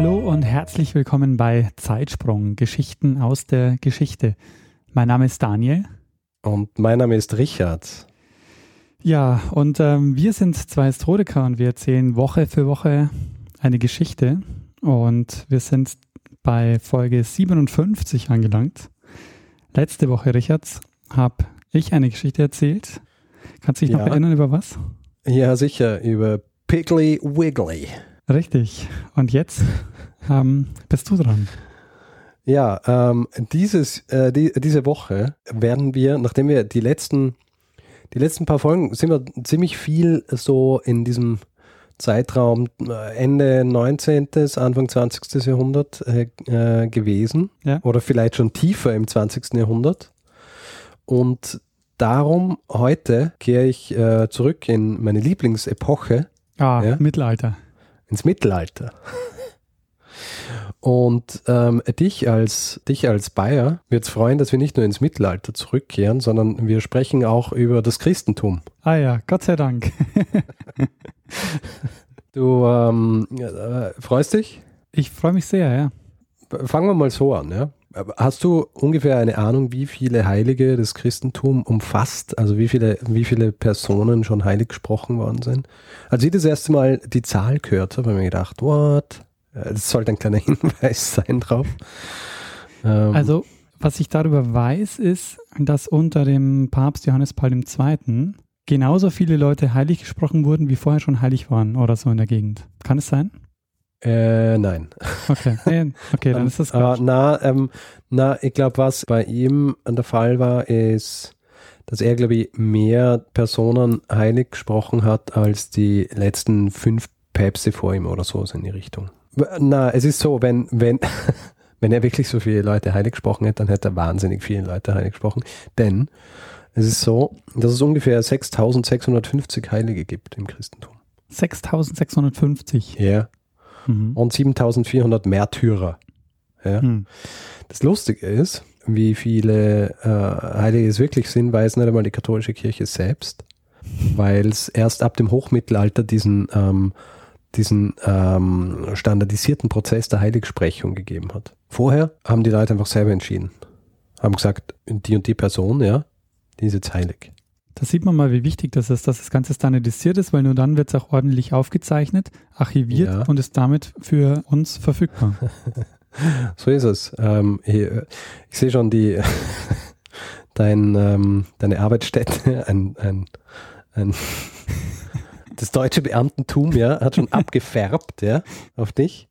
Hallo und herzlich willkommen bei Zeitsprung, Geschichten aus der Geschichte. Mein Name ist Daniel. Und mein Name ist Richard. Ja, und ähm, wir sind zwei Historiker und wir erzählen Woche für Woche eine Geschichte. Und wir sind bei Folge 57 angelangt. Letzte Woche, Richard, habe ich eine Geschichte erzählt. Kannst du dich ja. noch erinnern über was? Ja, sicher, über Piggly Wiggly. Richtig. Und jetzt ähm, bist du dran. Ja, ähm, dieses, äh, die, diese Woche werden wir, nachdem wir die letzten, die letzten paar Folgen sind wir ziemlich viel so in diesem Zeitraum äh, Ende 19., Anfang 20. Jahrhundert äh, äh, gewesen. Ja. Oder vielleicht schon tiefer im 20. Jahrhundert. Und darum heute kehre ich äh, zurück in meine Lieblingsepoche. Ah, ja? Mittelalter ins Mittelalter. Und ähm, dich als dich als Bayer wird es freuen, dass wir nicht nur ins Mittelalter zurückkehren, sondern wir sprechen auch über das Christentum. Ah ja, Gott sei Dank. du ähm, äh, freust dich? Ich freue mich sehr, ja. Fangen wir mal so an, ja. Hast du ungefähr eine Ahnung, wie viele Heilige das Christentum umfasst? Also wie viele, wie viele Personen schon heilig gesprochen worden sind? Als ich das erste Mal die Zahl gehört habe, habe ich mir gedacht, what? Das sollte ein kleiner Hinweis sein drauf. Ähm, also, was ich darüber weiß, ist, dass unter dem Papst Johannes Paul II. genauso viele Leute heilig gesprochen wurden, wie vorher schon heilig waren oder so in der Gegend. Kann es sein? Äh, nein. Okay, okay dann ist das Quatsch. na, ähm, na, ich glaube, was bei ihm der Fall war, ist, dass er, glaube ich, mehr Personen heilig gesprochen hat als die letzten fünf Päpste vor ihm oder so in die Richtung. Na, es ist so, wenn, wenn, wenn er wirklich so viele Leute heilig gesprochen hätte, dann hätte er wahnsinnig viele Leute heilig gesprochen. Denn es ist so, dass es ungefähr 6650 Heilige gibt im Christentum. 6650? Ja mhm. und 7400 Märtyrer. Ja. Mhm. Das Lustige ist, wie viele äh, Heilige es wirklich sind, weiß nicht einmal die katholische Kirche selbst, weil es erst ab dem Hochmittelalter diesen, ähm, diesen ähm, standardisierten Prozess der Heiligsprechung gegeben hat. Vorher haben die Leute einfach selber entschieden. Haben gesagt, die und die Person, ja, die ist jetzt heilig. Da sieht man mal, wie wichtig das ist, dass das Ganze standardisiert ist, weil nur dann wird es auch ordentlich aufgezeichnet, archiviert ja. und ist damit für uns verfügbar. so ist es. Ähm, ich, ich sehe schon die dein, ähm, deine Arbeitsstätte, ein, ein, ein das deutsche Beamtentum, ja, hat schon abgefärbt, ja, auf dich.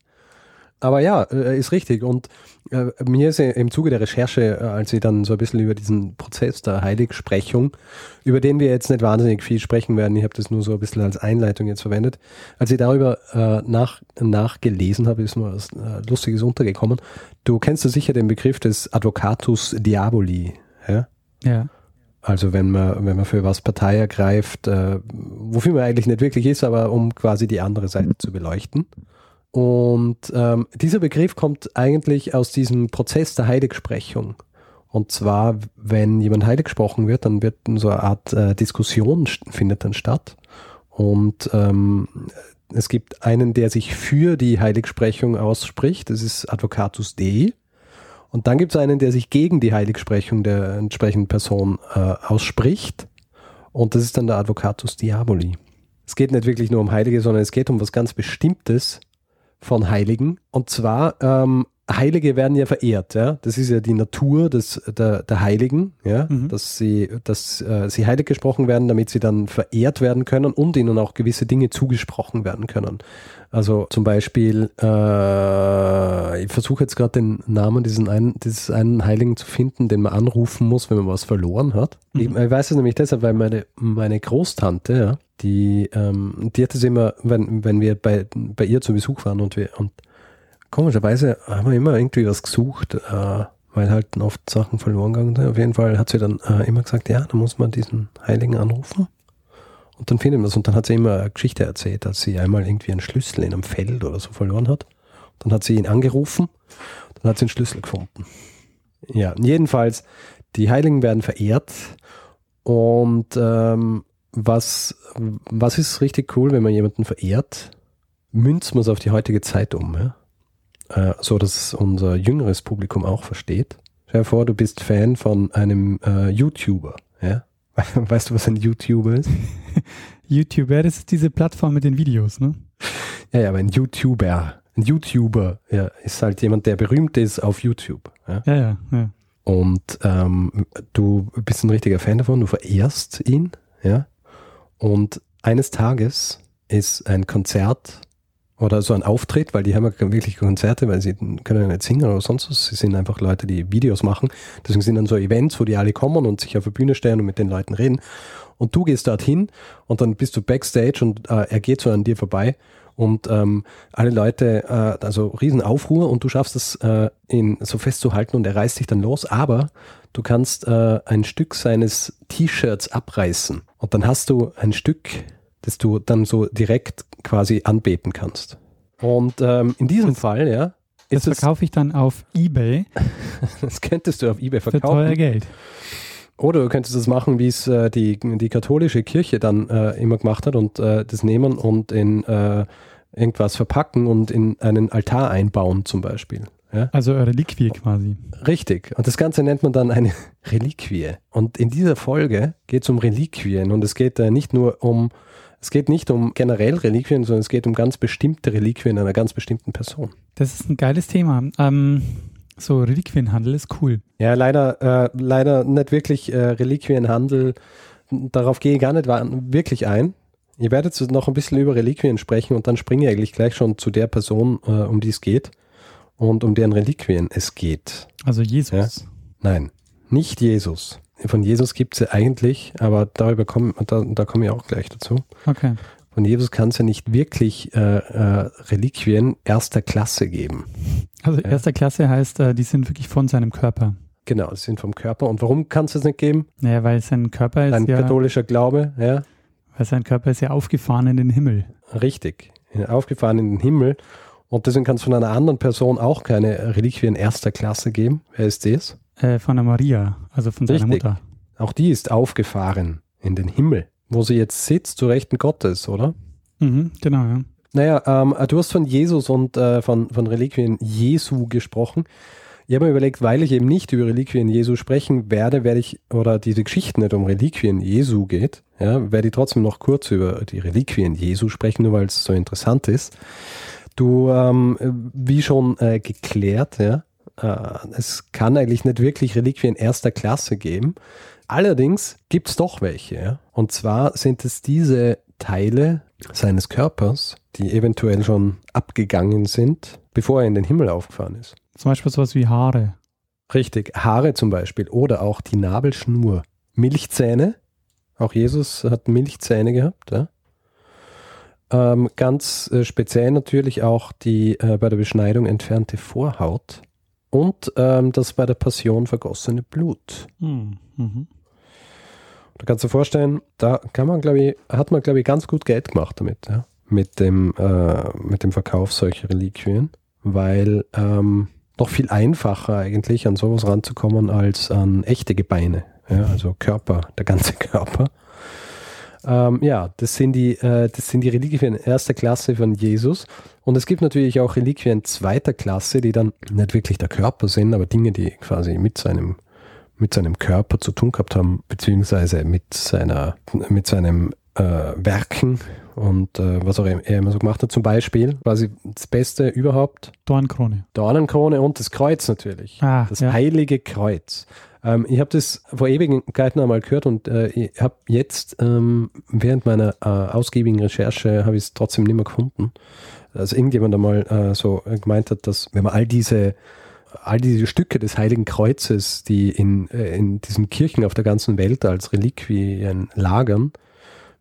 Aber ja, äh, ist richtig. Und äh, mir ist im Zuge der Recherche, äh, als ich dann so ein bisschen über diesen Prozess der Heiligsprechung, über den wir jetzt nicht wahnsinnig viel sprechen werden, ich habe das nur so ein bisschen als Einleitung jetzt verwendet, als ich darüber äh, nach, nachgelesen habe, ist mir was äh, Lustiges untergekommen. Du kennst ja sicher den Begriff des Advocatus Diaboli. Ja. ja. Also wenn man, wenn man für was Partei ergreift, äh, wofür man eigentlich nicht wirklich ist, aber um quasi die andere Seite zu beleuchten. Und ähm, dieser Begriff kommt eigentlich aus diesem Prozess der Heiligsprechung. Und zwar, wenn jemand heilig gesprochen wird, dann wird so eine Art äh, Diskussion findet dann statt. Und ähm, es gibt einen, der sich für die Heiligsprechung ausspricht. Das ist Advocatus Dei. Und dann gibt es einen, der sich gegen die Heiligsprechung der entsprechenden Person äh, ausspricht. Und das ist dann der Advocatus Diaboli. Es geht nicht wirklich nur um Heilige, sondern es geht um was ganz Bestimmtes, von Heiligen. Und zwar, ähm, Heilige werden ja verehrt, ja. Das ist ja die Natur des, der, der Heiligen, ja, mhm. dass sie, dass äh, sie heilig gesprochen werden, damit sie dann verehrt werden können und ihnen auch gewisse Dinge zugesprochen werden können. Also zum Beispiel, äh, ich versuche jetzt gerade den Namen diesen einen, dieses einen Heiligen zu finden, den man anrufen muss, wenn man was verloren hat. Mhm. Ich, ich, weiß es nämlich deshalb, weil meine, meine Großtante, ja, die, ähm, die hat es immer, wenn, wenn wir bei, bei ihr zu Besuch waren und wir, und Komischerweise haben wir immer irgendwie was gesucht, äh, weil halt oft Sachen verloren gegangen sind. Auf jeden Fall hat sie dann äh, immer gesagt, ja, da muss man diesen Heiligen anrufen. Und dann findet man das. Und dann hat sie immer eine Geschichte erzählt, dass sie einmal irgendwie einen Schlüssel in einem Feld oder so verloren hat. Dann hat sie ihn angerufen, dann hat sie einen Schlüssel gefunden. Ja, jedenfalls, die Heiligen werden verehrt. Und ähm, was, was ist richtig cool, wenn man jemanden verehrt? Münzt man es auf die heutige Zeit um. Ja? Äh, so dass unser jüngeres Publikum auch versteht. Stell dir vor, du bist Fan von einem äh, YouTuber. Ja? Weißt du, was ein YouTuber ist? YouTuber, das ist diese Plattform mit den Videos, ne? Ja, ja, aber ein YouTuber, ein YouTuber ja, ist halt jemand, der berühmt ist auf YouTube. Ja, ja, ja. ja. Und ähm, du bist ein richtiger Fan davon, du verehrst ihn, ja. Und eines Tages ist ein Konzert oder so ein Auftritt, weil die haben ja wirklich Konzerte, weil sie können ja nicht singen oder sonst was. Sie sind einfach Leute, die Videos machen. Deswegen sind dann so Events, wo die alle kommen und sich auf der Bühne stellen und mit den Leuten reden. Und du gehst dorthin und dann bist du backstage und äh, er geht so an dir vorbei und ähm, alle Leute, äh, also Riesenaufruhr und du schaffst es, äh, ihn so festzuhalten und er reißt dich dann los, aber du kannst äh, ein Stück seines T-Shirts abreißen und dann hast du ein Stück das du dann so direkt quasi anbeten kannst. Und ähm, in diesem das, Fall, ja. Das verkaufe ich dann auf Ebay. das könntest du auf Ebay verkaufen. Für teuer Geld. Oder du könntest das machen, wie es äh, die, die katholische Kirche dann äh, immer gemacht hat und äh, das nehmen und in äh, irgendwas verpacken und in einen Altar einbauen zum Beispiel. Ja? Also Reliquie quasi. Richtig. Und das Ganze nennt man dann eine Reliquie. Und in dieser Folge geht es um Reliquien und es geht äh, nicht nur um es geht nicht um generell Reliquien, sondern es geht um ganz bestimmte Reliquien einer ganz bestimmten Person. Das ist ein geiles Thema. Ähm, so, Reliquienhandel ist cool. Ja, leider, äh, leider nicht wirklich äh, Reliquienhandel. Darauf gehe ich gar nicht wirklich ein. Ihr werdet noch ein bisschen über Reliquien sprechen und dann springe ich eigentlich gleich schon zu der Person, äh, um die es geht und um deren Reliquien es geht. Also Jesus. Ja? Nein, nicht Jesus von Jesus gibt es ja eigentlich, aber darüber kommen, da, da komme ich auch gleich dazu. Okay. Von Jesus kann es ja nicht wirklich äh, äh, Reliquien erster Klasse geben. Also erster Klasse heißt, äh, die sind wirklich von seinem Körper. Genau, die sind vom Körper. Und warum kann es das nicht geben? Naja, weil sein Körper ist Ein ja, katholischer Glaube, ja. Weil sein Körper ist ja aufgefahren in den Himmel. Richtig, aufgefahren in den Himmel. Und deswegen kann es von einer anderen Person auch keine Reliquien erster Klasse geben. Wer ist das? Äh, von der Maria, also von seiner Richtig. Mutter. Auch die ist aufgefahren in den Himmel, wo sie jetzt sitzt, zu Rechten Gottes, oder? Mhm, genau, ja. Naja, ähm, du hast von Jesus und äh, von, von Reliquien Jesu gesprochen. Ich habe mir überlegt, weil ich eben nicht über Reliquien Jesu sprechen werde, werde ich, oder diese Geschichte nicht um Reliquien Jesu geht, ja, werde ich trotzdem noch kurz über die Reliquien Jesu sprechen, nur weil es so interessant ist. Du, ähm, wie schon äh, geklärt, ja, äh, es kann eigentlich nicht wirklich Reliquien erster Klasse geben. Allerdings gibt es doch welche. Ja? Und zwar sind es diese Teile seines Körpers, die eventuell schon abgegangen sind, bevor er in den Himmel aufgefahren ist. Zum Beispiel sowas wie Haare. Richtig, Haare zum Beispiel oder auch die Nabelschnur. Milchzähne, auch Jesus hat Milchzähne gehabt. Ja? Ähm, ganz äh, speziell natürlich auch die äh, bei der Beschneidung entfernte Vorhaut und ähm, das bei der Passion vergossene Blut. Hm, mhm. Da kannst du dir vorstellen, da kann man, glaube ich, hat man, glaube ich, ganz gut Geld gemacht damit, ja? mit, dem, äh, mit dem Verkauf solcher Reliquien, weil ähm, noch viel einfacher eigentlich an sowas ranzukommen als an echte Gebeine, ja? also Körper, der ganze Körper. Ähm, ja, das sind, die, äh, das sind die Reliquien erster Klasse von Jesus. Und es gibt natürlich auch Reliquien zweiter Klasse, die dann nicht wirklich der Körper sind, aber Dinge, die quasi mit seinem, mit seinem Körper zu tun gehabt haben, beziehungsweise mit seiner, mit seinem äh, Werken und äh, was auch er immer so gemacht hat. Zum Beispiel quasi das Beste überhaupt. Dornenkrone. Dornenkrone und das Kreuz natürlich. Ah, das ja. heilige Kreuz. Ähm, ich habe das vor Ewigkeiten einmal gehört und äh, ich habe jetzt ähm, während meiner äh, ausgiebigen Recherche habe ich es trotzdem nicht mehr gefunden. Also irgendjemand einmal äh, so gemeint hat, dass wenn man all diese all diese Stücke des Heiligen Kreuzes, die in, äh, in diesen Kirchen auf der ganzen Welt als Reliquien lagern,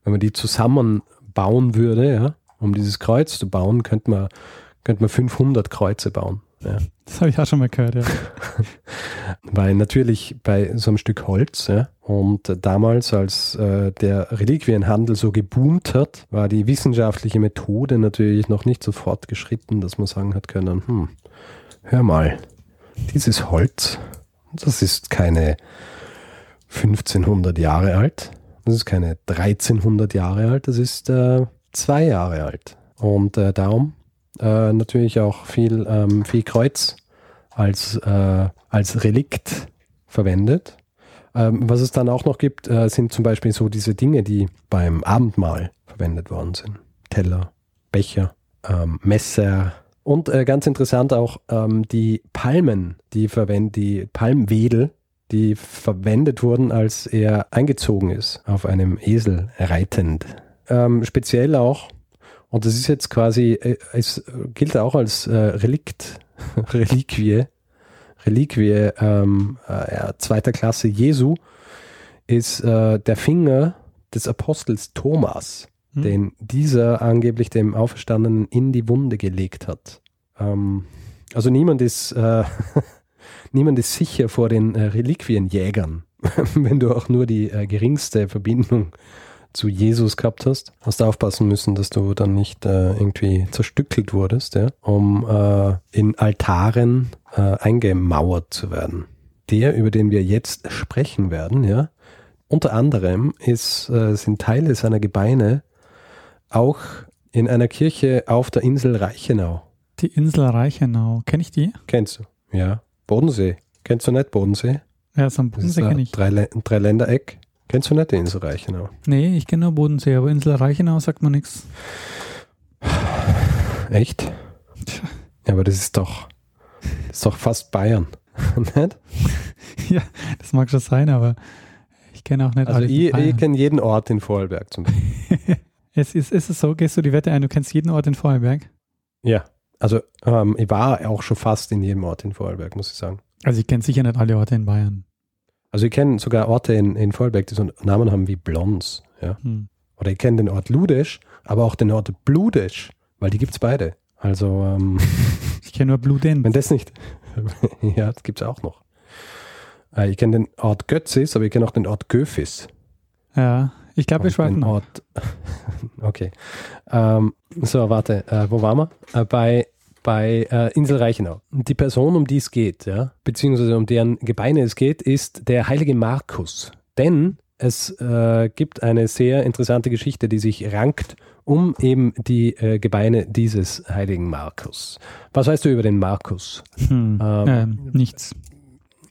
wenn man die zusammenbauen würde, ja, um dieses Kreuz zu bauen, könnte man könnte man 500 Kreuze bauen. Ja. Das habe ich auch schon mal gehört, ja. Weil natürlich bei so einem Stück Holz, ja, und damals, als äh, der Reliquienhandel so geboomt hat, war die wissenschaftliche Methode natürlich noch nicht so fortgeschritten, dass man sagen hat können, hm, hör mal, dieses Holz, das ist keine 1500 Jahre alt, das ist keine 1300 Jahre alt, das ist äh, zwei Jahre alt. Und äh, darum äh, natürlich auch viel, ähm, viel Kreuz als, äh, als Relikt verwendet. Ähm, was es dann auch noch gibt, äh, sind zum Beispiel so diese Dinge, die beim Abendmahl verwendet worden sind. Teller, Becher, ähm, Messer und äh, ganz interessant auch ähm, die Palmen, die verwenden, die Palmwedel, die verwendet wurden, als er eingezogen ist, auf einem Esel reitend. Ähm, speziell auch, und das ist jetzt quasi, äh, es gilt auch als äh, Relikt, Reliquie, Reliquie ähm, äh, zweiter Klasse Jesu, ist äh, der Finger des Apostels Thomas, hm. den dieser angeblich dem Auferstandenen in die Wunde gelegt hat. Ähm, also niemand ist, äh, niemand ist sicher vor den äh, Reliquienjägern, wenn du auch nur die äh, geringste Verbindung zu Jesus gehabt hast, hast du aufpassen müssen, dass du dann nicht äh, irgendwie zerstückelt wurdest, ja, um äh, in Altaren äh, eingemauert zu werden. Der, über den wir jetzt sprechen werden, ja, unter anderem ist, äh, sind Teile seiner Gebeine auch in einer Kirche auf der Insel Reichenau. Die Insel Reichenau, kenne ich die? Kennst du? Ja. Bodensee. Kennst du nicht Bodensee? Ja, so ein Bodensee kenne ich. Drei, Dreiländereck. Kennst du nicht die Insel Reichenau? Nee, ich kenne nur Bodensee, aber Insel Reichenau sagt man nichts. Echt? Ja, aber das ist doch, das ist doch fast Bayern, nicht? Ja, das mag schon sein, aber ich kenne auch nicht Also ich, ich kenne jeden Ort in Vorarlberg zum Beispiel. es ist, ist es so, gehst du die Wette ein, du kennst jeden Ort in Vorarlberg? Ja, also ähm, ich war auch schon fast in jedem Ort in Vorarlberg, muss ich sagen. Also ich kenne sicher nicht alle Orte in Bayern. Also ich kenne sogar Orte in, in Vorarlberg, die so einen Namen haben wie Blons. Ja? Hm. Oder ich kenne den Ort Ludesch, aber auch den Ort Bludesch, weil die gibt es beide. Also ähm, ich kenne nur Bluden. Wenn das nicht, ja, das gibt es auch noch. Äh, ich kenne den Ort Götzis, aber ich kenne auch den Ort Göfis. Ja, ich glaube, wir schweifen noch. Ort, okay. Ähm, so, warte, äh, wo waren wir? Äh, bei bei äh, Insel Reichenau. Die Person, um die es geht, ja, beziehungsweise um deren Gebeine es geht, ist der heilige Markus. Denn es äh, gibt eine sehr interessante Geschichte, die sich rankt um eben die äh, Gebeine dieses heiligen Markus. Was weißt du über den Markus? Hm, ähm, ähm, nichts.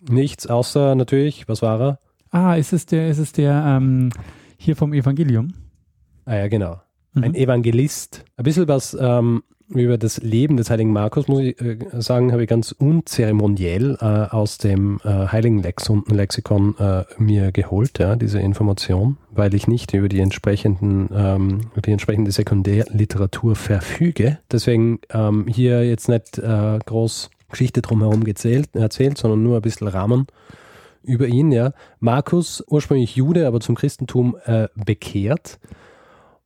Nichts, außer natürlich, was war er? Ah, ist es der, ist es der ähm, hier vom Evangelium? Ah ja, genau. Ein mhm. Evangelist. Ein bisschen was ähm, über das Leben des heiligen Markus, muss ich äh, sagen, habe ich ganz unzeremoniell äh, aus dem äh, heiligen Lexon, Lexikon äh, mir geholt, ja, diese Information, weil ich nicht über die entsprechenden, ähm, die entsprechende Sekundärliteratur verfüge. Deswegen ähm, hier jetzt nicht äh, groß Geschichte drumherum gezählt, erzählt, sondern nur ein bisschen Rahmen über ihn, ja. Markus, ursprünglich Jude, aber zum Christentum äh, bekehrt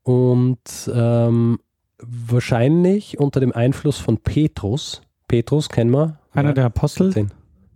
und ähm, wahrscheinlich unter dem Einfluss von Petrus. Petrus kennen wir. Einer der Apostel.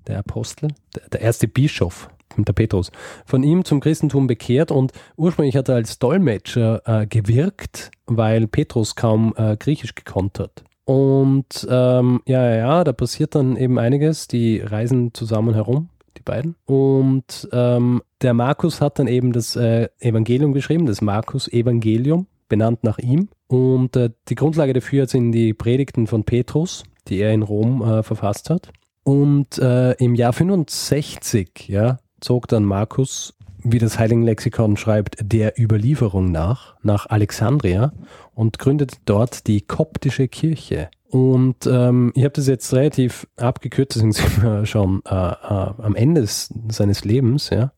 Der Apostel, der, der, erste Bischof, der Petrus. Von ihm zum Christentum bekehrt und ursprünglich hat er als Dolmetscher äh, gewirkt, weil Petrus kaum äh, Griechisch gekonnt hat. Und ähm, ja, ja, ja, da passiert dann eben einiges. Die reisen zusammen herum, die beiden. Und ähm, der Markus hat dann eben das äh, Evangelium geschrieben, das Markus-Evangelium, benannt nach ihm. Und äh, die Grundlage dafür sind die Predigten von Petrus, die er in Rom äh, verfasst hat. Und äh, im Jahr 65 ja, zog dann Markus, wie das Heiligenlexikon schreibt, der Überlieferung nach, nach Alexandria und gründete dort die koptische Kirche. Und ähm, ich habe das jetzt relativ abgekürzt, sind wir schon äh, äh, am Ende seines Lebens, ja.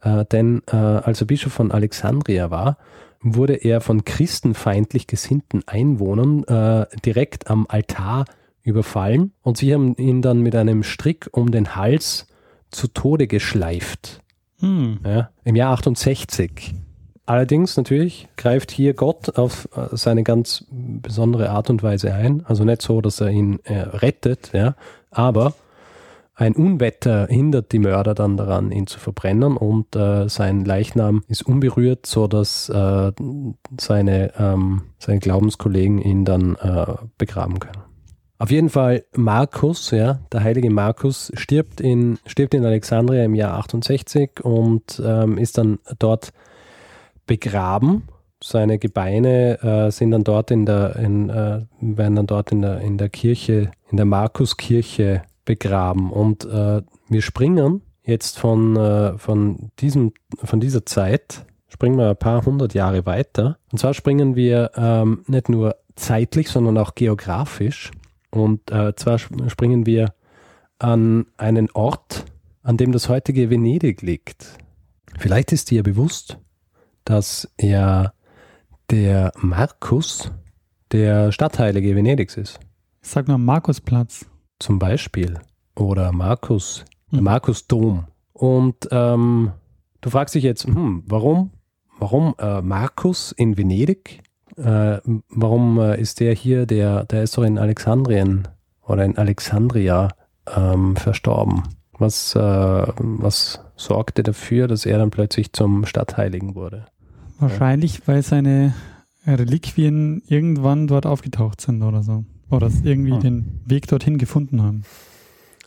Äh, denn als er Bischof von Alexandria war, wurde er von christenfeindlich gesinnten Einwohnern äh, direkt am Altar überfallen und sie haben ihn dann mit einem Strick um den Hals zu Tode geschleift. Hm. Ja, Im Jahr 68. Allerdings natürlich greift hier Gott auf äh, seine ganz besondere Art und Weise ein. Also nicht so, dass er ihn äh, rettet, ja, aber ein Unwetter hindert die Mörder dann daran, ihn zu verbrennen und äh, sein Leichnam ist unberührt, sodass äh, seine, ähm, seine Glaubenskollegen ihn dann äh, begraben können. Auf jeden Fall Markus, ja, der heilige Markus, stirbt in, stirbt in Alexandria im Jahr 68 und ähm, ist dann dort begraben. Seine Gebeine äh, sind dann dort in der, in, äh, werden dann dort in der, in der Kirche, in der Markuskirche begraben. Und äh, wir springen jetzt von, äh, von, diesem, von dieser Zeit, springen wir ein paar hundert Jahre weiter. Und zwar springen wir ähm, nicht nur zeitlich, sondern auch geografisch. Und äh, zwar springen wir an einen Ort, an dem das heutige Venedig liegt. Vielleicht ist dir bewusst, dass er der Markus der Stadtheilige Venedigs ist. Sag mal Markusplatz. Zum Beispiel. Oder Markus, Mhm. Markusdom. Und ähm, du fragst dich jetzt, hm, warum? Warum äh, Markus in Venedig? Äh, warum äh, ist der hier, der, der ist doch in Alexandrien oder in Alexandria ähm, verstorben? Was, äh, was sorgte dafür, dass er dann plötzlich zum Stadtheiligen wurde? Wahrscheinlich, weil seine Reliquien irgendwann dort aufgetaucht sind oder so. Oder irgendwie Ah. den Weg dorthin gefunden haben.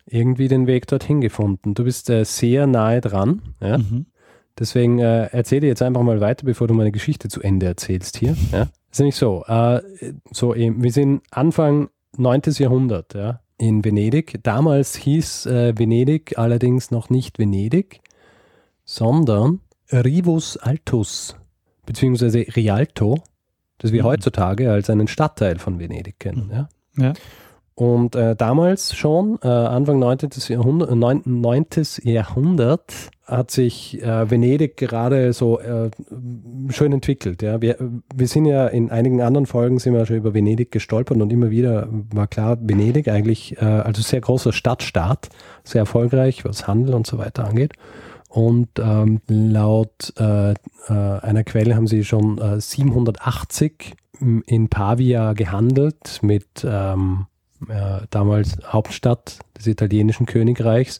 Irgendwie den Weg dorthin gefunden. Du bist äh, sehr nahe dran. Ja? Mhm. Deswegen äh, erzähle jetzt einfach mal weiter, bevor du meine Geschichte zu Ende erzählst hier. Ja? Ist nämlich so, äh, so eben, wir sind Anfang 9. Jahrhundert ja, in Venedig. Damals hieß äh, Venedig allerdings noch nicht Venedig, sondern Rivus Altus, beziehungsweise Rialto, das wir Mhm. heutzutage als einen Stadtteil von Venedig kennen. Mhm. Ja? Ja. Und äh, damals schon, äh, Anfang 19. Jahrhundert, äh, 9. 9. Jahrhundert, hat sich äh, Venedig gerade so äh, schön entwickelt. Ja. Wir, wir sind ja in einigen anderen Folgen sind wir schon über Venedig gestolpert und immer wieder war klar, Venedig eigentlich, äh, also sehr großer Stadtstaat, sehr erfolgreich, was Handel und so weiter angeht. Und ähm, laut äh, äh, einer Quelle haben sie schon äh, 780 in Pavia gehandelt mit ähm, äh, damals Hauptstadt des italienischen Königreichs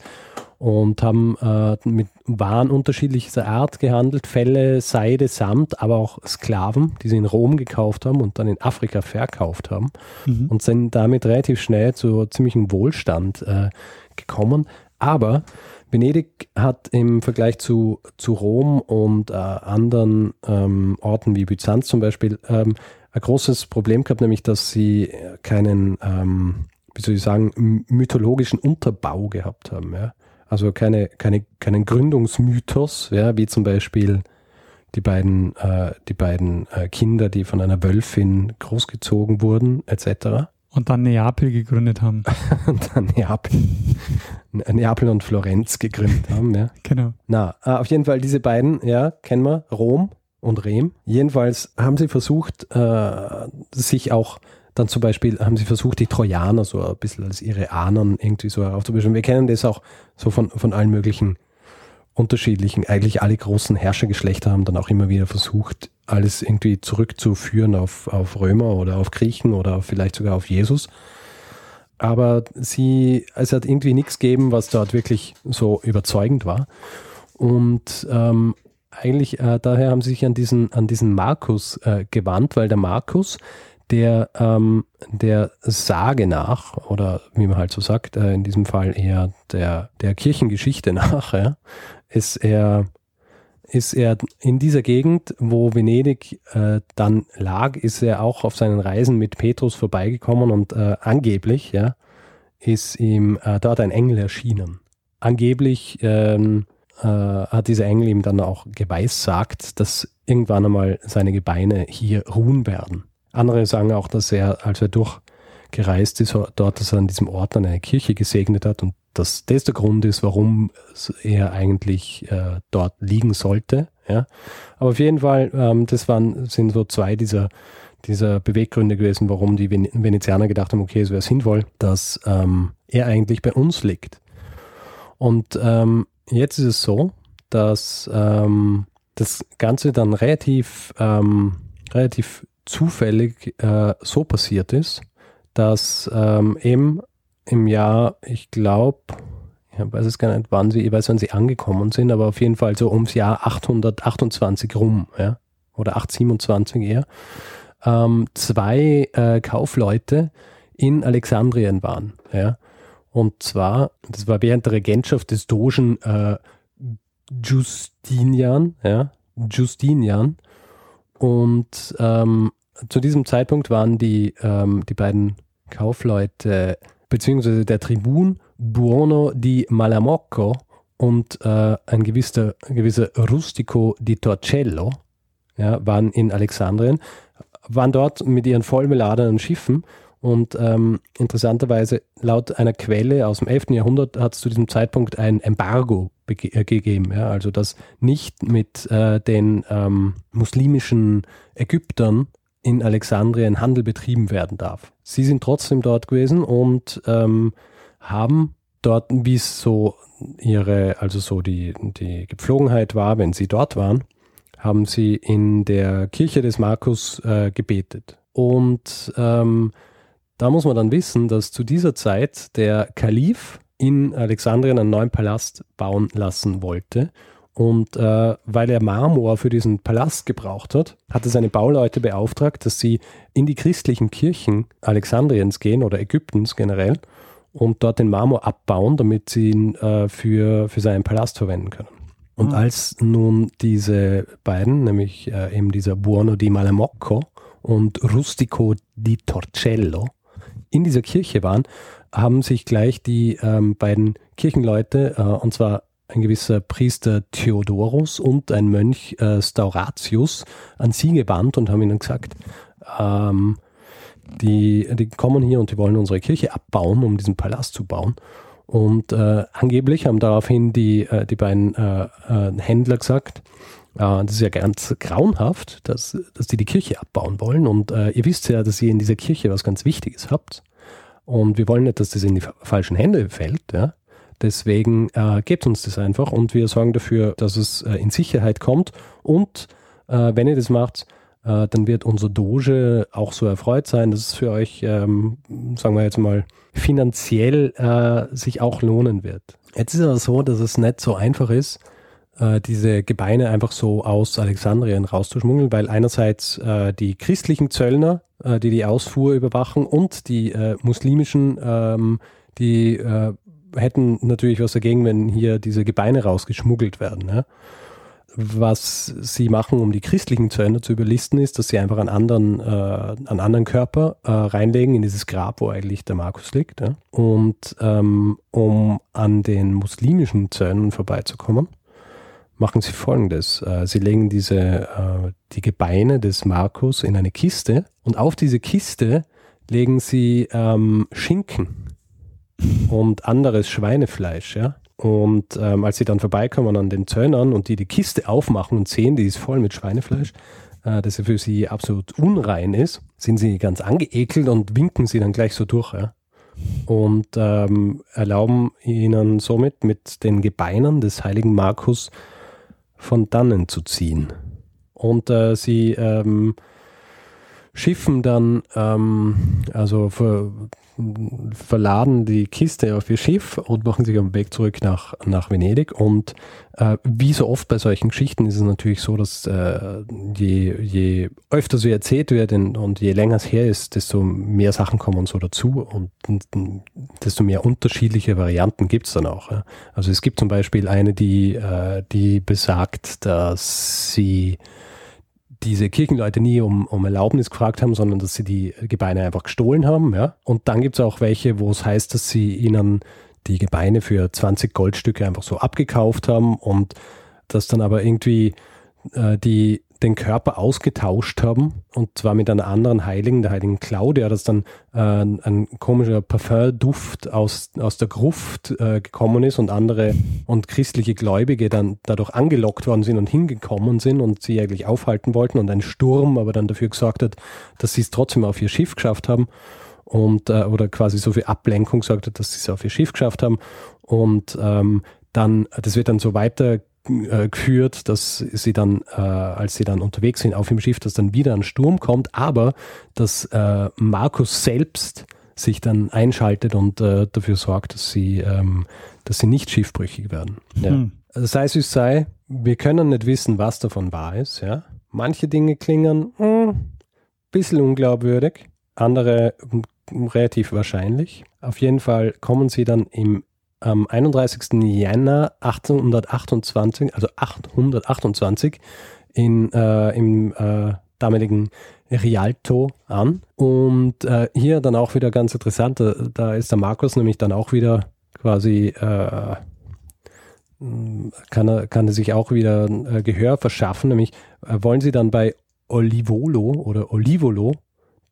und haben äh, mit Waren unterschiedlicher Art gehandelt, Felle, Seide, Samt, aber auch Sklaven, die sie in Rom gekauft haben und dann in Afrika verkauft haben Mhm. und sind damit relativ schnell zu ziemlichem Wohlstand äh, gekommen. Aber Venedig hat im Vergleich zu, zu Rom und äh, anderen ähm, Orten wie Byzanz zum Beispiel ähm, ein großes Problem gehabt, nämlich dass sie keinen, ähm, wie soll ich sagen, mythologischen Unterbau gehabt haben. Ja? Also keine, keine, keinen Gründungsmythos, ja? wie zum Beispiel die beiden, äh, die beiden äh, Kinder, die von einer Wölfin großgezogen wurden, etc. Und dann Neapel gegründet haben. Und dann Neapel, Neapel und Florenz gegründet haben. Ja. Genau. Na, äh, auf jeden Fall diese beiden, ja, kennen wir, Rom und Rem. Jedenfalls haben sie versucht, äh, sich auch dann zum Beispiel, haben sie versucht, die Trojaner so ein bisschen als ihre Ahnen irgendwie so heraufzubeschreiben. Wir kennen das auch so von, von allen möglichen unterschiedlichen, eigentlich alle großen Herrschergeschlechter haben dann auch immer wieder versucht, alles irgendwie zurückzuführen auf, auf Römer oder auf Griechen oder vielleicht sogar auf Jesus. Aber sie, es hat irgendwie nichts gegeben, was dort wirklich so überzeugend war. Und ähm, eigentlich äh, daher haben sie sich an diesen, an diesen Markus äh, gewandt, weil der Markus, der ähm, der Sage nach, oder wie man halt so sagt, äh, in diesem Fall eher der, der Kirchengeschichte nach, ja, ist er ist er in dieser Gegend, wo Venedig äh, dann lag, ist er auch auf seinen Reisen mit Petrus vorbeigekommen und äh, angeblich, ja, ist ihm äh, dort ein Engel erschienen. Angeblich ähm, äh, hat dieser Engel ihm dann auch geweissagt, dass irgendwann einmal seine Gebeine hier ruhen werden. Andere sagen auch, dass er, als er durchgereist ist, dort, dass er an diesem Ort eine Kirche gesegnet hat und dass das der Grund ist, warum er eigentlich äh, dort liegen sollte. Ja. Aber auf jeden Fall, ähm, das waren, sind so zwei dieser, dieser Beweggründe gewesen, warum die Ven Venezianer gedacht haben, okay, es wäre sinnvoll, dass ähm, er eigentlich bei uns liegt. Und ähm, jetzt ist es so, dass ähm, das Ganze dann relativ, ähm, relativ zufällig äh, so passiert ist, dass ähm, eben im Jahr, ich glaube, ich weiß es gar nicht, wann sie, ich weiß, wann sie angekommen sind, aber auf jeden Fall so ums Jahr 828 rum, ja, oder 827 eher, ähm, zwei äh, Kaufleute in Alexandrien waren, ja. Und zwar, das war während der Regentschaft des Dogen äh, Justinian, ja, Justinian. Und ähm, zu diesem Zeitpunkt waren die, ähm, die beiden Kaufleute, beziehungsweise der Tribun Buono di Malamocco und äh, ein gewisser, gewisser Rustico di Torcello, ja, waren in Alexandrien, waren dort mit ihren vollbeladenen Schiffen und ähm, interessanterweise, laut einer Quelle aus dem 11. Jahrhundert hat es zu diesem Zeitpunkt ein Embargo äh, gegeben. Ja? Also, dass nicht mit äh, den ähm, muslimischen Ägyptern in Alexandrien Handel betrieben werden darf. Sie sind trotzdem dort gewesen und ähm, haben dort, wie es so ihre, also so die, die Gepflogenheit war, wenn sie dort waren, haben sie in der Kirche des Markus äh, gebetet. Und ähm, da muss man dann wissen, dass zu dieser Zeit der Kalif in Alexandrien einen neuen Palast bauen lassen wollte. Und äh, weil er Marmor für diesen Palast gebraucht hat, hat er seine Bauleute beauftragt, dass sie in die christlichen Kirchen Alexandriens gehen oder Ägyptens generell und dort den Marmor abbauen, damit sie ihn äh, für, für seinen Palast verwenden können. Und mhm. als nun diese beiden, nämlich äh, eben dieser Buono di Malamocco und Rustico di Torcello, in dieser Kirche waren, haben sich gleich die ähm, beiden Kirchenleute, äh, und zwar ein gewisser Priester Theodorus und ein Mönch äh, Stauratius, an sie gewandt und haben ihnen gesagt, ähm, die, die kommen hier und die wollen unsere Kirche abbauen, um diesen Palast zu bauen. Und äh, angeblich haben daraufhin die, äh, die beiden äh, äh, Händler gesagt, das ist ja ganz grauenhaft, dass, dass die die Kirche abbauen wollen. Und äh, ihr wisst ja, dass ihr in dieser Kirche was ganz Wichtiges habt. Und wir wollen nicht, dass das in die falschen Hände fällt. Ja? Deswegen äh, gebt uns das einfach und wir sorgen dafür, dass es äh, in Sicherheit kommt. Und äh, wenn ihr das macht, äh, dann wird unser Doge auch so erfreut sein, dass es für euch, ähm, sagen wir jetzt mal, finanziell äh, sich auch lohnen wird. Jetzt ist aber so, dass es nicht so einfach ist, äh, diese Gebeine einfach so aus Alexandrien rauszuschmuggeln, weil einerseits die christlichen Zöllner, die die Ausfuhr überwachen und die muslimischen, ähm, die äh, hätten natürlich was dagegen, wenn hier diese Gebeine rausgeschmuggelt werden. Ja? Was sie machen, um die christlichen Zöllner zu überlisten, ist, dass sie einfach einen anderen, äh, einen anderen Körper äh, reinlegen in dieses Grab, wo eigentlich der Markus liegt. Ja? Und ähm, um an den muslimischen Zöllnern vorbeizukommen, machen sie folgendes. Äh, sie legen diese, äh, die Gebeine des Markus in eine Kiste und auf diese Kiste legen sie ähm, Schinken und anderes Schweinefleisch, ja. Und ähm, als sie dann vorbeikommen an den Zöllnern und die die Kiste aufmachen und sehen, die ist voll mit Schweinefleisch, äh, das für sie absolut unrein ist, sind sie ganz angeekelt und winken sie dann gleich so durch. Ja? Und ähm, erlauben ihnen somit mit den Gebeinen des heiligen Markus von dannen zu ziehen. Und äh, sie ähm, schiffen dann, ähm, also ver, verladen die Kiste auf ihr Schiff und machen sich am Weg zurück nach, nach Venedig. Und äh, wie so oft bei solchen Geschichten ist es natürlich so, dass äh, je, je öfter so erzählt wird und je länger es her ist, desto mehr Sachen kommen so dazu und, und desto mehr unterschiedliche Varianten gibt es dann auch. Ja. Also es gibt zum Beispiel eine, die, äh, die besagt, dass sie diese Kirchenleute nie um, um Erlaubnis gefragt haben, sondern dass sie die Gebeine einfach gestohlen haben. Ja? Und dann gibt es auch welche, wo es heißt, dass sie ihnen die Gebeine für 20 Goldstücke einfach so abgekauft haben und dass dann aber irgendwie äh, die den Körper ausgetauscht haben und zwar mit einer anderen Heiligen, der Heiligen Claudia, dass dann äh, ein komischer Parfumduft aus, aus der Gruft äh, gekommen ist und andere und christliche Gläubige dann dadurch angelockt worden sind und hingekommen sind und sie eigentlich aufhalten wollten und ein Sturm aber dann dafür gesorgt hat, dass sie es trotzdem auf ihr Schiff geschafft haben und äh, oder quasi so viel Ablenkung gesorgt hat, dass sie es auf ihr Schiff geschafft haben und ähm, dann, das wird dann so weiter äh, geführt, dass sie dann, äh, als sie dann unterwegs sind auf dem Schiff, dass dann wieder ein Sturm kommt, aber dass äh, Markus selbst sich dann einschaltet und äh, dafür sorgt, dass sie, ähm, dass sie nicht schiffbrüchig werden. Ja. Hm. Also sei es wie es sei, wir können nicht wissen, was davon wahr ist. Ja? Manche Dinge klingen ein hm, bisschen unglaubwürdig, andere hm, relativ wahrscheinlich. Auf jeden Fall kommen sie dann im am 31. Jänner 1828, also 828 in, äh, im äh, damaligen Rialto an. Und äh, hier dann auch wieder ganz interessant, da, da, ist der Markus nämlich dann auch wieder quasi, äh, kann, er, kann er sich auch wieder äh, Gehör verschaffen, nämlich äh, wollen sie dann bei Olivolo oder Olivolo,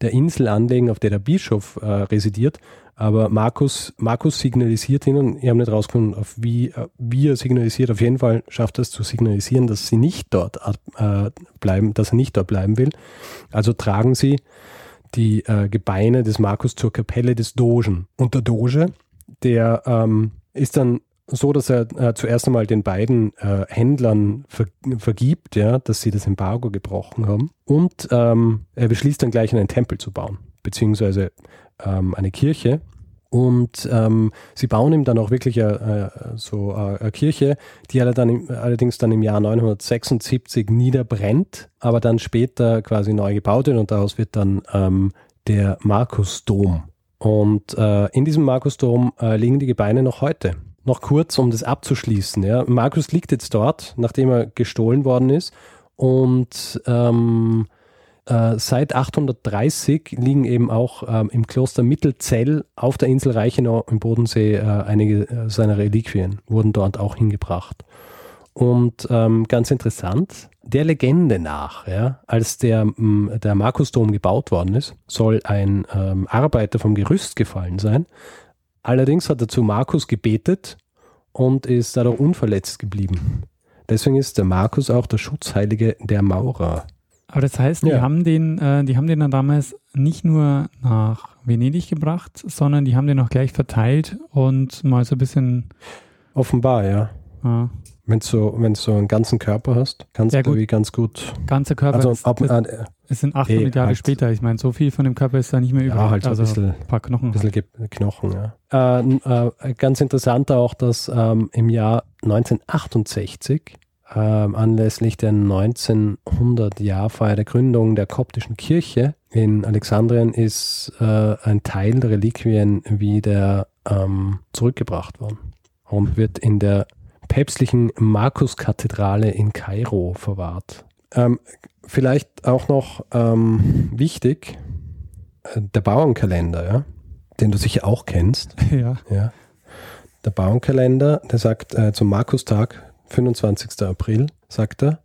der Insel anlegen, auf der der Bischof äh, residiert. Aber Markus, Markus signalisiert ihnen, ich habe nicht rausgefunden, auf wie, wie er signalisiert. Auf jeden Fall schafft er es zu signalisieren, dass sie nicht dort äh, bleiben, dass er nicht dort bleiben will. Also tragen sie die äh, Gebeine des Markus zur Kapelle des Dogen. Und der Doge, der ähm, ist dann so, dass er äh, zuerst einmal den beiden äh, Händlern ver vergibt, ja, dass sie das Embargo gebrochen haben. Und ähm, er beschließt dann gleich einen Tempel zu bauen, beziehungsweise ähm, eine Kirche. Und ähm, sie bauen ihm dann auch wirklich äh, so äh, eine Kirche, die er dann allerdings dann im Jahr 976 niederbrennt, aber dann später quasi neu gebaut wird und daraus wird dann ähm, der Markusdom. Und äh, in diesem Markusdom äh, liegen die Gebeine noch heute. Noch kurz, um das abzuschließen. Ja. Markus liegt jetzt dort, nachdem er gestohlen worden ist. Und ähm, äh, seit 830 liegen eben auch ähm, im Kloster Mittelzell auf der Insel Reichenau im Bodensee äh, einige äh, seiner Reliquien, wurden dort auch hingebracht. Und ähm, ganz interessant, der Legende nach, ja, als der, der Markusdom gebaut worden ist, soll ein ähm, Arbeiter vom Gerüst gefallen sein. Allerdings hat er zu Markus gebetet und ist dadurch unverletzt geblieben. Deswegen ist der Markus auch der Schutzheilige der Maurer. Aber das heißt, die, ja. haben den, äh, die haben den dann damals nicht nur nach Venedig gebracht, sondern die haben den auch gleich verteilt und mal so ein bisschen. Offenbar, ja. Ja. Wenn du so, wenn so einen ganzen Körper hast, kannst ja, du wie ganz gut. Ganzer Körper. Also, ist, ab, äh, es sind 800 ey, Jahre halt, später. Ich meine, so viel von dem Körper ist da nicht mehr übrig. Ja, halt so also ein bisschen, ein paar Knochen. Ein bisschen halt. Knochen, ja. Äh, äh, ganz interessant auch, dass ähm, im Jahr 1968 ähm, anlässlich der 1900-Jahrfeier der Gründung der koptischen Kirche in Alexandrien ist äh, ein Teil der Reliquien wieder ähm, zurückgebracht worden und wird in der päpstlichen Markuskathedrale in Kairo verwahrt. Ähm, vielleicht auch noch ähm, wichtig, äh, der Bauernkalender, ja, den du sicher auch kennst. Ja. ja. Der Bauernkalender, der sagt äh, zum Markustag 25. April, sagt er,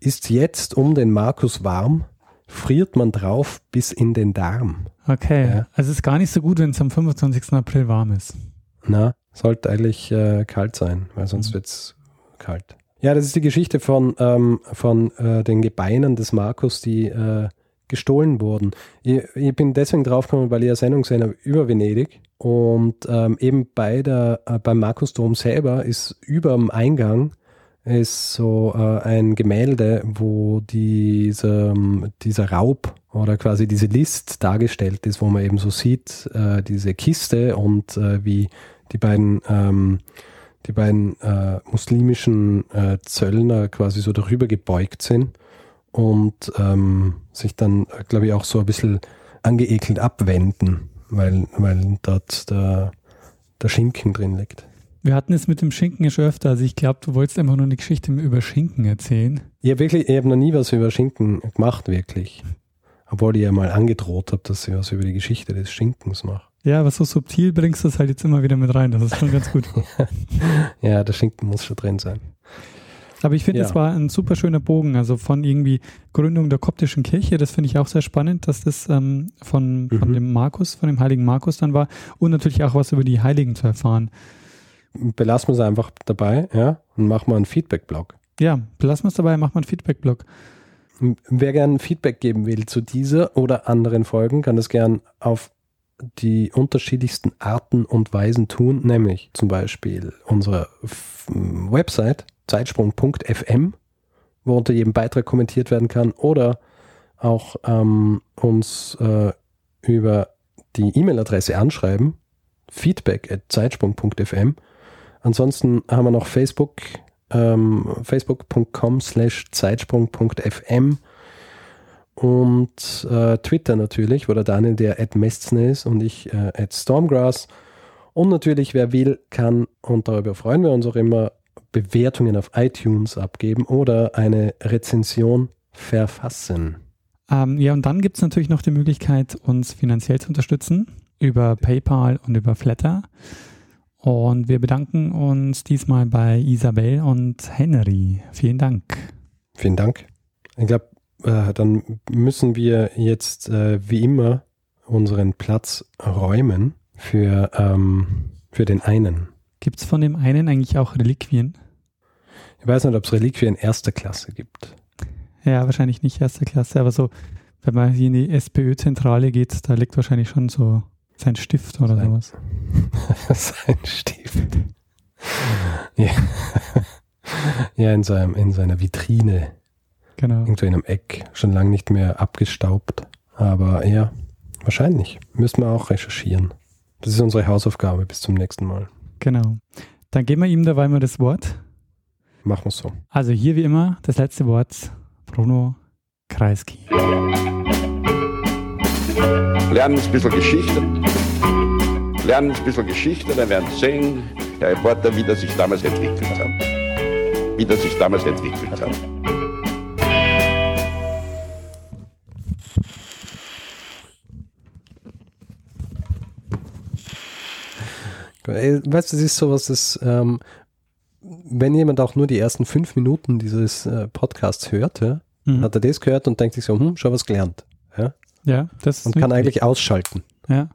ist jetzt um den Markus warm, friert man drauf bis in den Darm. Okay, ja. also es ist gar nicht so gut, wenn es am 25. April warm ist. Na, sollte eigentlich äh, kalt sein, weil sonst mhm. wird es kalt. Ja, das ist die Geschichte von, ähm, von äh, den Gebeinen des Markus, die äh, gestohlen wurden. Ich, ich, bin deswegen draufgekommen, weil ich eine Sendung gesehen habe über Venedig und ähm, eben bei der, äh, beim Markusdom selber ist über dem Eingang ist so äh, ein Gemälde, wo diese, dieser Raub oder quasi diese List dargestellt ist, wo man eben so sieht, äh, diese Kiste und äh, wie die beiden, ähm, die beiden äh, muslimischen äh, Zöllner quasi so darüber gebeugt sind und ähm, sich dann, glaube ich, auch so ein bisschen angeekelt abwenden weil, weil dort der, der Schinken drin liegt. Wir hatten es mit dem Schinken ja schon öfter. Also ich glaube, du wolltest einfach nur eine Geschichte über Schinken erzählen. Ich habe wirklich, ich habe noch nie was über Schinken gemacht, wirklich. Obwohl ich ja mal angedroht habe, dass ich was über die Geschichte des Schinkens mache. Ja, aber so subtil bringst du es halt jetzt immer wieder mit rein. Das ist schon ganz gut. ja, der Schinken muss schon drin sein. Aber ich finde, es ja. war ein super schöner Bogen, also von irgendwie Gründung der koptischen Kirche, das finde ich auch sehr spannend, dass das ähm, von, mhm. von dem Markus, von dem heiligen Markus dann war und natürlich auch was über die Heiligen zu erfahren. Belassen wir es einfach dabei, ja, und machen wir einen Feedback-Blog. Ja, belassen wir es dabei, machen wir einen Feedback-Blog. Wer gerne Feedback geben will zu dieser oder anderen Folgen, kann das gern auf die unterschiedlichsten Arten und Weisen tun, nämlich zum Beispiel unsere Website zeitsprung.fm, wo unter jedem Beitrag kommentiert werden kann oder auch ähm, uns äh, über die E-Mail-Adresse anschreiben, feedback at zeitsprung.fm. Ansonsten haben wir noch Facebook, ähm, facebook.com slash zeitsprung.fm und äh, Twitter natürlich, wo der Daniel der Mestzner ist und ich äh, Stormgrass. Und natürlich, wer will, kann, und darüber freuen wir uns auch immer, Bewertungen auf iTunes abgeben oder eine Rezension verfassen. Ähm, ja, und dann gibt es natürlich noch die Möglichkeit, uns finanziell zu unterstützen über PayPal und über Flatter. Und wir bedanken uns diesmal bei Isabel und Henry. Vielen Dank. Vielen Dank. Ich glaube, äh, dann müssen wir jetzt äh, wie immer unseren Platz räumen für, ähm, für den einen. Gibt es von dem einen eigentlich auch Reliquien? Ich weiß nicht, ob es Reliquien erster Klasse gibt. Ja, wahrscheinlich nicht erster Klasse, aber so, wenn man hier in die SPÖ-Zentrale geht, da liegt wahrscheinlich schon so sein Stift oder sein, sowas. sein Stift. ja. ja, in, seinem, in seiner Vitrine. Genau. Irgendwo in einem Eck. Schon lange nicht mehr abgestaubt. Aber ja, wahrscheinlich. Müssen wir auch recherchieren. Das ist unsere Hausaufgabe. Bis zum nächsten Mal. Genau. Dann geben wir ihm dabei mal das Wort. Machen wir so. Also hier wie immer das letzte Wort. Bruno Kreisky. Lernen ein bisschen Geschichte. Lernen ein bisschen Geschichte, dann werden Sie sehen, der Reporter, wie das sich damals entwickelt hat. Wie das sich damals entwickelt hat. Weißt du, das ist sowas, das, ähm, wenn jemand auch nur die ersten fünf Minuten dieses äh, Podcasts hörte, mhm. hat er das gehört und denkt sich so, hm, schon was gelernt. Ja, ja das Und kann eigentlich ausschalten. Ja.